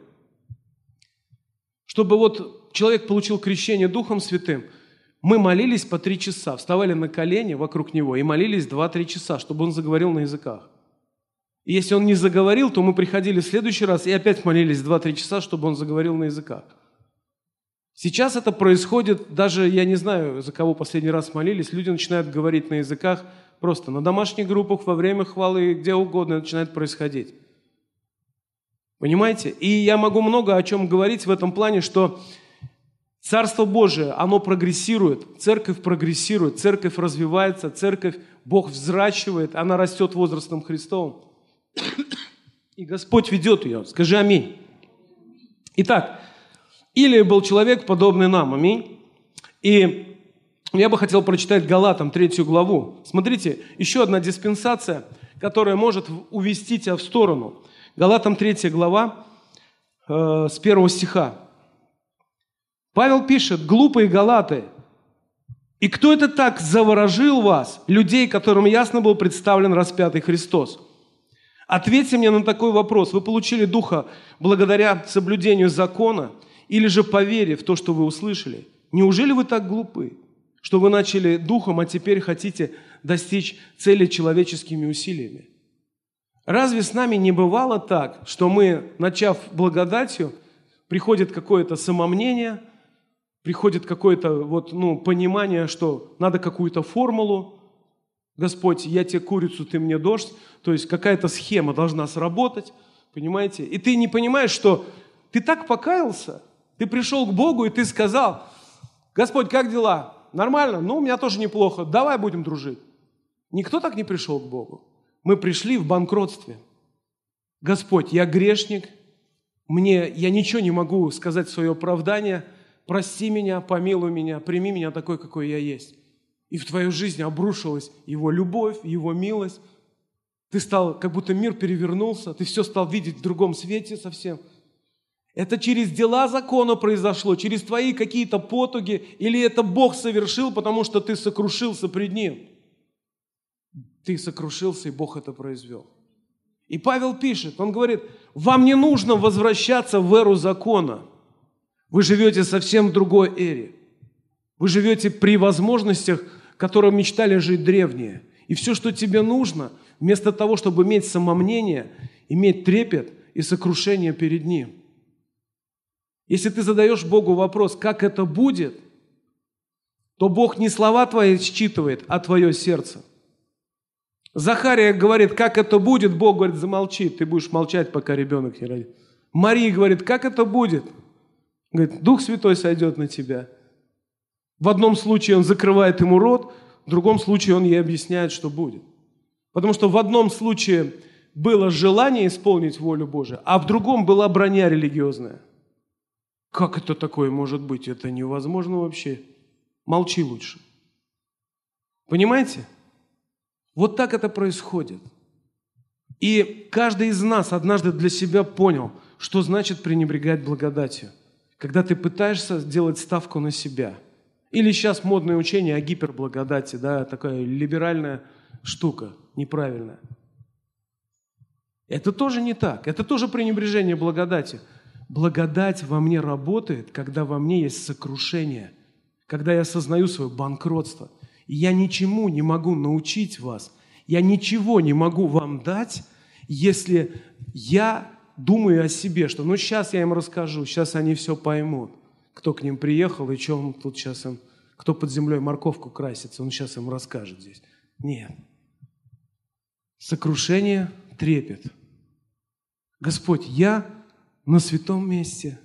чтобы вот человек получил крещение Духом Святым, мы молились по три часа, вставали на колени вокруг него и молились два-три часа, чтобы он заговорил на языках. И если он не заговорил, то мы приходили в следующий раз и опять молились два-три часа, чтобы он заговорил на языках. Сейчас это происходит, даже я не знаю, за кого последний раз молились, люди начинают говорить на языках просто на домашних группах, во время хвалы, где угодно начинает происходить. Понимаете? И я могу много о чем говорить в этом плане, что Царство Божие, оно прогрессирует, церковь прогрессирует, церковь развивается, церковь Бог взращивает, она растет возрастом Христовым. И Господь ведет ее. Скажи аминь. Итак, или был человек, подобный нам, аминь. И я бы хотел прочитать Галатам третью главу. Смотрите, еще одна диспенсация, которая может увести тебя в сторону. Галатам третья глава э, с первого стиха. Павел пишет, глупые галаты, и кто это так заворожил вас, людей, которым ясно был представлен распятый Христос? Ответьте мне на такой вопрос. Вы получили Духа благодаря соблюдению закона или же по вере в то, что вы услышали? Неужели вы так глупы, что вы начали Духом, а теперь хотите достичь цели человеческими усилиями? Разве с нами не бывало так, что мы, начав благодатью, приходит какое-то самомнение – приходит какое-то вот, ну, понимание, что надо какую-то формулу, Господь, я тебе курицу, ты мне дождь, то есть какая-то схема должна сработать, понимаете? И ты не понимаешь, что ты так покаялся, ты пришел к Богу и ты сказал, Господь, как дела? Нормально? Ну, у меня тоже неплохо, давай будем дружить. Никто так не пришел к Богу. Мы пришли в банкротстве. Господь, я грешник, мне, я ничего не могу сказать в свое оправдание – прости меня, помилуй меня, прими меня такой, какой я есть. И в твою жизнь обрушилась Его любовь, Его милость. Ты стал, как будто мир перевернулся, ты все стал видеть в другом свете совсем. Это через дела закона произошло, через твои какие-то потуги, или это Бог совершил, потому что ты сокрушился пред Ним. Ты сокрушился, и Бог это произвел. И Павел пишет, он говорит, вам не нужно возвращаться в эру закона – вы живете совсем в другой эре. Вы живете при возможностях, которые мечтали жить древние. И все, что тебе нужно, вместо того, чтобы иметь самомнение, иметь трепет и сокрушение перед Ним. Если ты задаешь Богу вопрос, как это будет, то Бог не слова твои считывает, а твое сердце. Захария говорит, как это будет, Бог говорит, замолчи, ты будешь молчать, пока ребенок не родит. Мария говорит, как это будет – Говорит, Дух Святой сойдет на тебя. В одном случае он закрывает ему рот, в другом случае он ей объясняет, что будет. Потому что в одном случае было желание исполнить волю Божию, а в другом была броня религиозная. Как это такое может быть? Это невозможно вообще. Молчи лучше. Понимаете? Вот так это происходит. И каждый из нас однажды для себя понял, что значит пренебрегать благодатью – когда ты пытаешься сделать ставку на себя. Или сейчас модное учение о гиперблагодати, да, такая либеральная штука, неправильная. Это тоже не так. Это тоже пренебрежение благодати. Благодать во мне работает, когда во мне есть сокрушение, когда я осознаю свое банкротство. И я ничему не могу научить вас, я ничего не могу вам дать, если я думаю о себе, что ну сейчас я им расскажу, сейчас они все поймут, кто к ним приехал и он тут сейчас им, кто под землей морковку красится, он сейчас им расскажет здесь. Нет. Сокрушение, трепет. Господь, я на святом месте.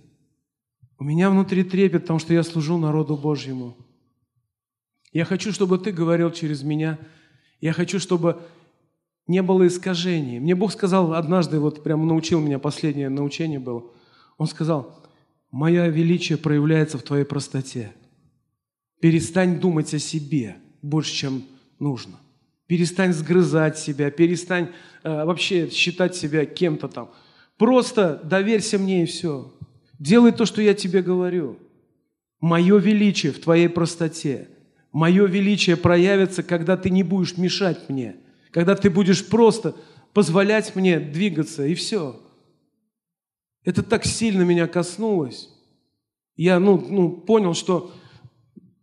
У меня внутри трепет, потому что я служу народу Божьему. Я хочу, чтобы Ты говорил через меня. Я хочу, чтобы не было искажений. Мне Бог сказал однажды, вот прям научил меня, последнее научение было. Он сказал, «Моя величие проявляется в твоей простоте. Перестань думать о себе больше, чем нужно. Перестань сгрызать себя, перестань э, вообще считать себя кем-то там. Просто доверься мне и все. Делай то, что я тебе говорю. Мое величие в твоей простоте. Мое величие проявится, когда ты не будешь мешать мне – когда ты будешь просто позволять мне двигаться, и все. Это так сильно меня коснулось. Я ну, ну, понял, что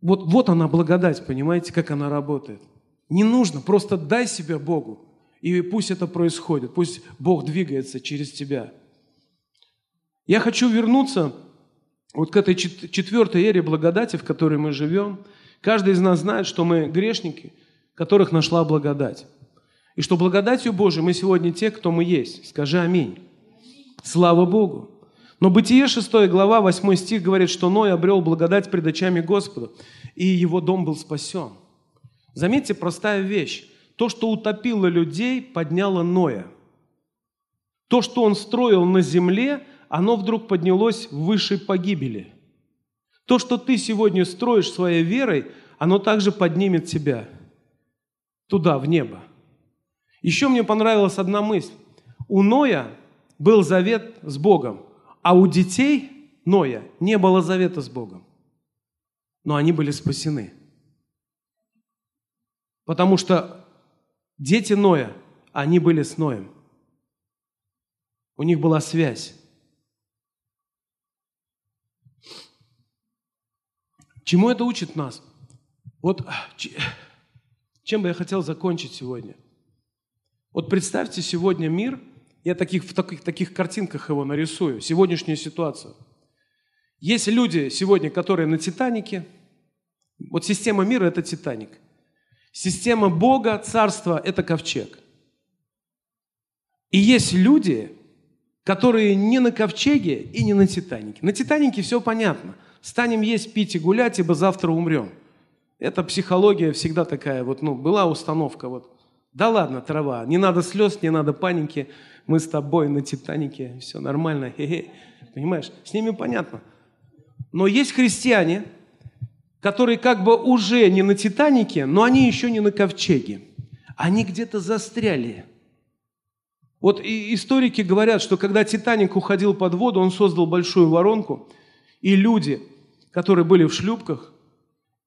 вот, вот она благодать, понимаете, как она работает. Не нужно, просто дай себя Богу, и пусть это происходит, пусть Бог двигается через тебя. Я хочу вернуться вот к этой четвертой эре благодати, в которой мы живем. Каждый из нас знает, что мы грешники, которых нашла благодать. И что благодатью Божией мы сегодня те, кто мы есть. Скажи аминь. Слава Богу. Но Бытие 6 глава, 8 стих говорит, что Ной обрел благодать пред очами Господа, и его дом был спасен. Заметьте, простая вещь. То, что утопило людей, подняло Ноя. То, что он строил на земле, оно вдруг поднялось в высшей погибели. То, что ты сегодня строишь своей верой, оно также поднимет тебя туда, в небо. Еще мне понравилась одна мысль. У Ноя был завет с Богом, а у детей Ноя не было завета с Богом. Но они были спасены. Потому что дети Ноя, они были с Ноем. У них была связь. Чему это учит нас? Вот чем бы я хотел закончить сегодня – вот представьте сегодня мир, я таких, в таких, таких картинках его нарисую, сегодняшнюю ситуацию. Есть люди сегодня, которые на Титанике. Вот система мира – это Титаник. Система Бога, Царства – это ковчег. И есть люди, которые не на ковчеге и не на Титанике. На Титанике все понятно. Станем есть, пить и гулять, ибо завтра умрем. Это психология всегда такая, вот, ну, была установка, вот, да ладно, трава, не надо слез, не надо паники, мы с тобой на Титанике, все нормально, хе-хе. Понимаешь, с ними понятно. Но есть христиане, которые как бы уже не на Титанике, но они еще не на Ковчеге. Они где-то застряли. Вот и историки говорят, что когда Титаник уходил под воду, он создал большую воронку, и люди, которые были в шлюпках,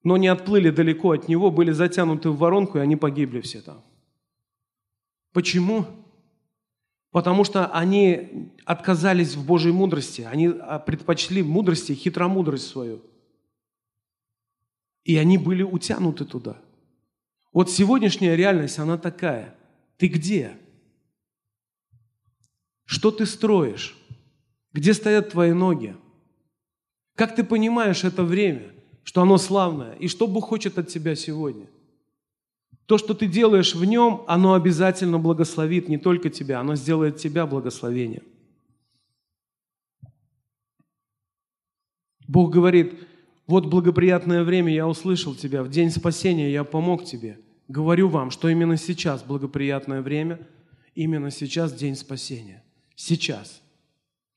но не отплыли далеко от него, были затянуты в воронку, и они погибли все там. Почему? Потому что они отказались в Божьей мудрости, они а, предпочли мудрости, хитромудрость свою. И они были утянуты туда. Вот сегодняшняя реальность, она такая. Ты где? Что ты строишь? Где стоят твои ноги? Как ты понимаешь это время, что оно славное? И что Бог хочет от тебя сегодня – то, что ты делаешь в нем, оно обязательно благословит не только тебя, оно сделает тебя благословением. Бог говорит, вот благоприятное время я услышал тебя, в день спасения я помог тебе. Говорю вам, что именно сейчас благоприятное время, именно сейчас день спасения. Сейчас.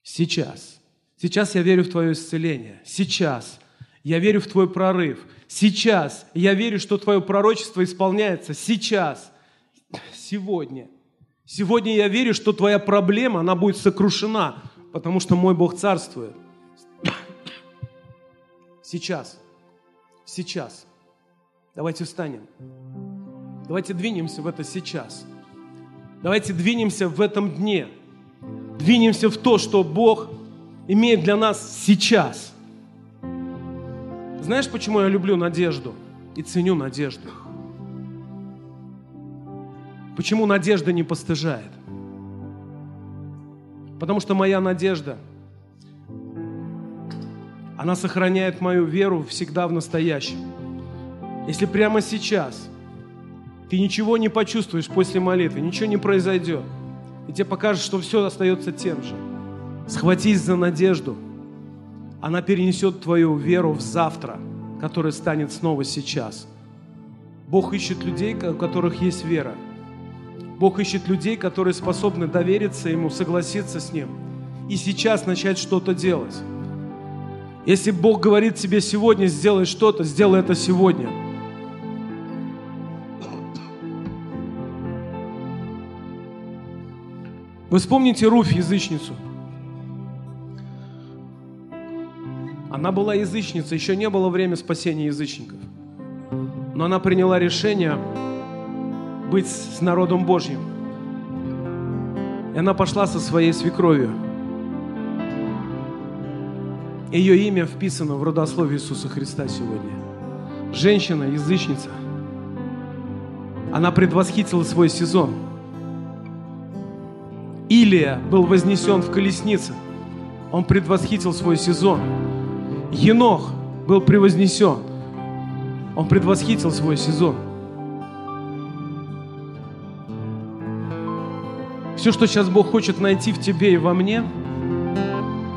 Сейчас. Сейчас я верю в твое исцеление. Сейчас. Я верю в твой прорыв. Сейчас. Я верю, что твое пророчество исполняется. Сейчас. Сегодня. Сегодня я верю, что твоя проблема, она будет сокрушена, потому что мой Бог царствует. Сейчас. Сейчас. Давайте встанем. Давайте двинемся в это сейчас. Давайте двинемся в этом дне. Двинемся в то, что Бог имеет для нас сейчас. Знаешь, почему я люблю надежду и ценю надежду? Почему надежда не постыжает? Потому что моя надежда, она сохраняет мою веру всегда в настоящем. Если прямо сейчас ты ничего не почувствуешь после молитвы, ничего не произойдет, и тебе покажет, что все остается тем же, схватись за надежду. Она перенесет твою веру в завтра, которая станет снова сейчас. Бог ищет людей, у которых есть вера – Бог ищет людей, которые способны довериться Ему, согласиться с Ним и сейчас начать что-то делать. Если Бог говорит тебе сегодня, сделай что-то, сделай это сегодня. Вы вспомните Руфь, язычницу. Она была язычницей, еще не было время спасения язычников. Но она приняла решение быть с народом Божьим. И она пошла со своей свекровью. Ее имя вписано в родословие Иисуса Христа сегодня. Женщина, язычница. Она предвосхитила свой сезон. Илия был вознесен в колеснице. Он предвосхитил свой сезон. Енох был превознесен. Он предвосхитил свой сезон. Все, что сейчас Бог хочет найти в тебе и во мне,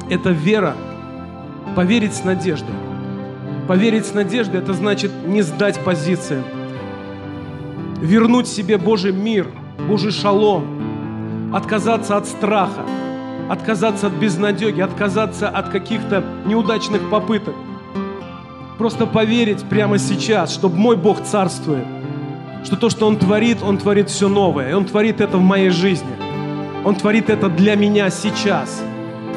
это вера, поверить с надеждой. Поверить с надеждой – это значит не сдать позиции, вернуть себе Божий мир, Божий шалом, отказаться от страха, отказаться от безнадеги, отказаться от каких-то неудачных попыток. Просто поверить прямо сейчас, чтобы мой Бог царствует, что то, что Он творит, Он творит все новое, и Он творит это в моей жизни – он творит это для меня сейчас,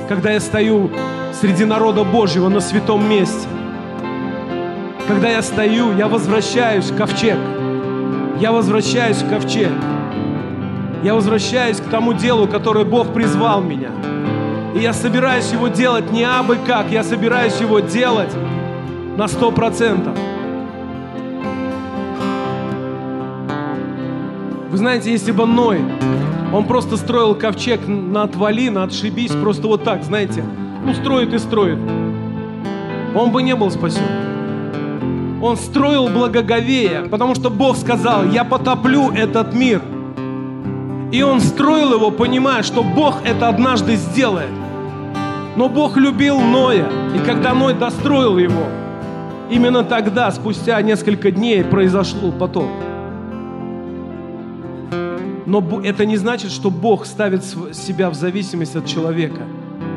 когда я стою среди народа Божьего на святом месте. Когда я стою, я возвращаюсь в ковчег. Я возвращаюсь в ковчег. Я возвращаюсь к тому делу, которое Бог призвал меня. И я собираюсь его делать не абы как, я собираюсь его делать на сто процентов. Вы знаете, если бы Ной он просто строил ковчег на отвали, на отшибись, просто вот так, знаете. Ну, строит и строит. Он бы не был спасен. Он строил благоговея, потому что Бог сказал, я потоплю этот мир. И он строил его, понимая, что Бог это однажды сделает. Но Бог любил Ноя, и когда Ной достроил его, именно тогда, спустя несколько дней, произошел потоп. Но это не значит, что Бог ставит себя в зависимость от человека.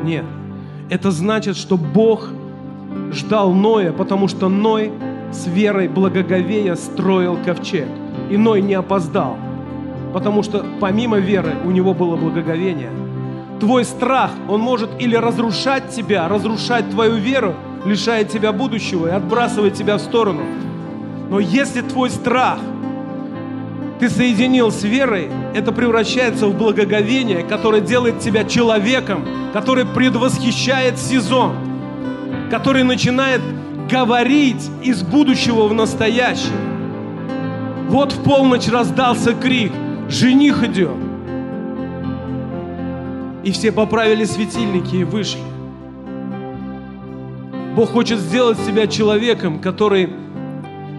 Нет. Это значит, что Бог ждал Ноя, потому что Ной с верой благоговея строил ковчег. И Ной не опоздал, потому что помимо веры у него было благоговение. Твой страх, он может или разрушать тебя, разрушать твою веру, лишает тебя будущего и отбрасывает тебя в сторону. Но если твой страх – ты соединил с верой, это превращается в благоговение, которое делает тебя человеком, который предвосхищает сезон, который начинает говорить из будущего в настоящее. Вот в полночь раздался крик, жених идет. И все поправили светильники и вышли. Бог хочет сделать себя человеком, который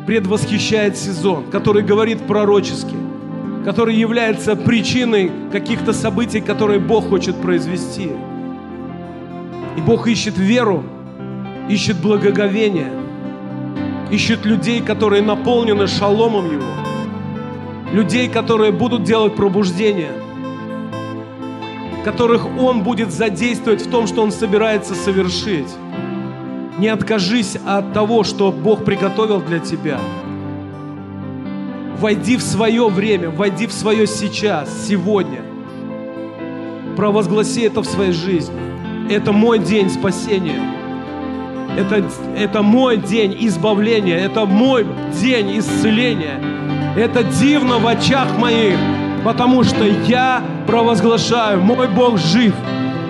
предвосхищает сезон, который говорит пророчески, который является причиной каких-то событий, которые Бог хочет произвести. И Бог ищет веру, ищет благоговение, ищет людей, которые наполнены шаломом Его, людей, которые будут делать пробуждение, которых Он будет задействовать в том, что Он собирается совершить. Не откажись от того, что Бог приготовил для тебя. Войди в свое время, войди в свое сейчас, сегодня. Провозгласи это в своей жизни. Это мой день спасения. Это, это мой день избавления. Это мой день исцеления. Это дивно в очах моих, потому что я провозглашаю, мой Бог жив,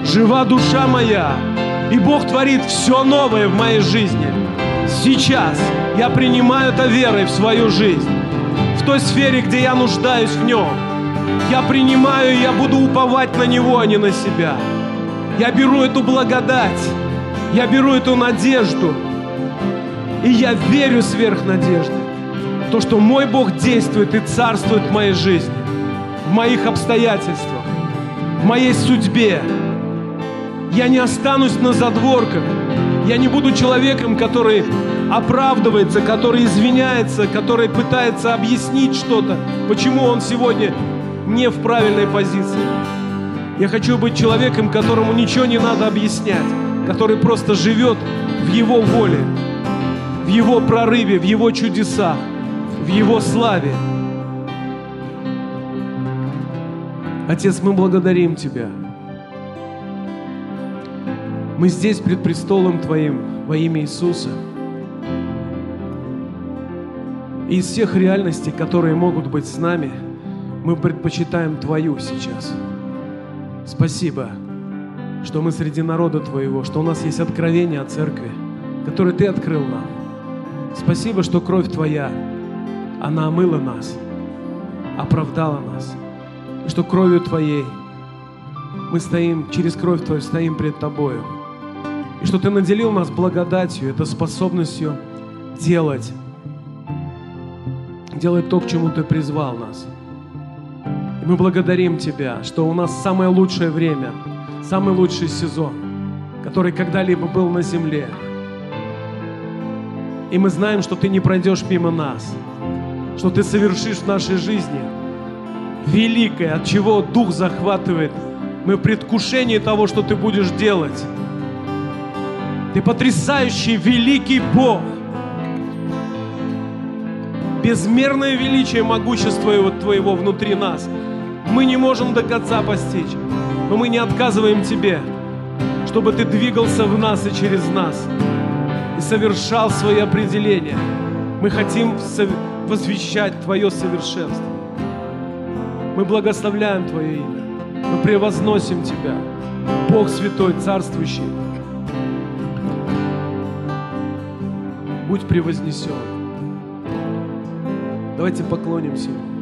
жива душа моя, и Бог творит все новое в моей жизни. Сейчас я принимаю это верой в свою жизнь, в той сфере, где я нуждаюсь в нем. Я принимаю, и я буду уповать на Него, а не на себя. Я беру эту благодать, я беру эту надежду, и я верю сверх надежды. То, что мой Бог действует и царствует в моей жизни, в моих обстоятельствах, в моей судьбе. Я не останусь на задворках. Я не буду человеком, который оправдывается, который извиняется, который пытается объяснить что-то, почему он сегодня не в правильной позиции. Я хочу быть человеком, которому ничего не надо объяснять, который просто живет в Его воле, в Его прорыве, в Его чудесах, в Его славе. Отец, мы благодарим Тебя. Мы здесь пред престолом Твоим во имя Иисуса. И из всех реальностей, которые могут быть с нами, мы предпочитаем Твою сейчас. Спасибо, что мы среди народа Твоего, что у нас есть откровение о Церкви, которое Ты открыл нам. Спасибо, что кровь Твоя, она омыла нас, оправдала нас. И что кровью Твоей мы стоим, через кровь Твою стоим пред Тобою. И что Ты наделил нас благодатью, это способностью делать, делать то, к чему Ты призвал нас. И мы благодарим Тебя, что у нас самое лучшее время, самый лучший сезон, который когда-либо был на земле. И мы знаем, что Ты не пройдешь мимо нас, что Ты совершишь в нашей жизни великое, от чего Дух захватывает. Мы в предвкушении того, что Ты будешь делать. Ты потрясающий, великий Бог. Безмерное величие, могущество Твоего внутри нас. Мы не можем до конца постичь, но мы не отказываем Тебе, чтобы Ты двигался в нас и через нас и совершал свои определения. Мы хотим возвещать Твое совершенство. Мы благословляем Твое имя. Мы превозносим Тебя. Бог Святой, Царствующий. Будь превознесен. Давайте поклонимся Ему.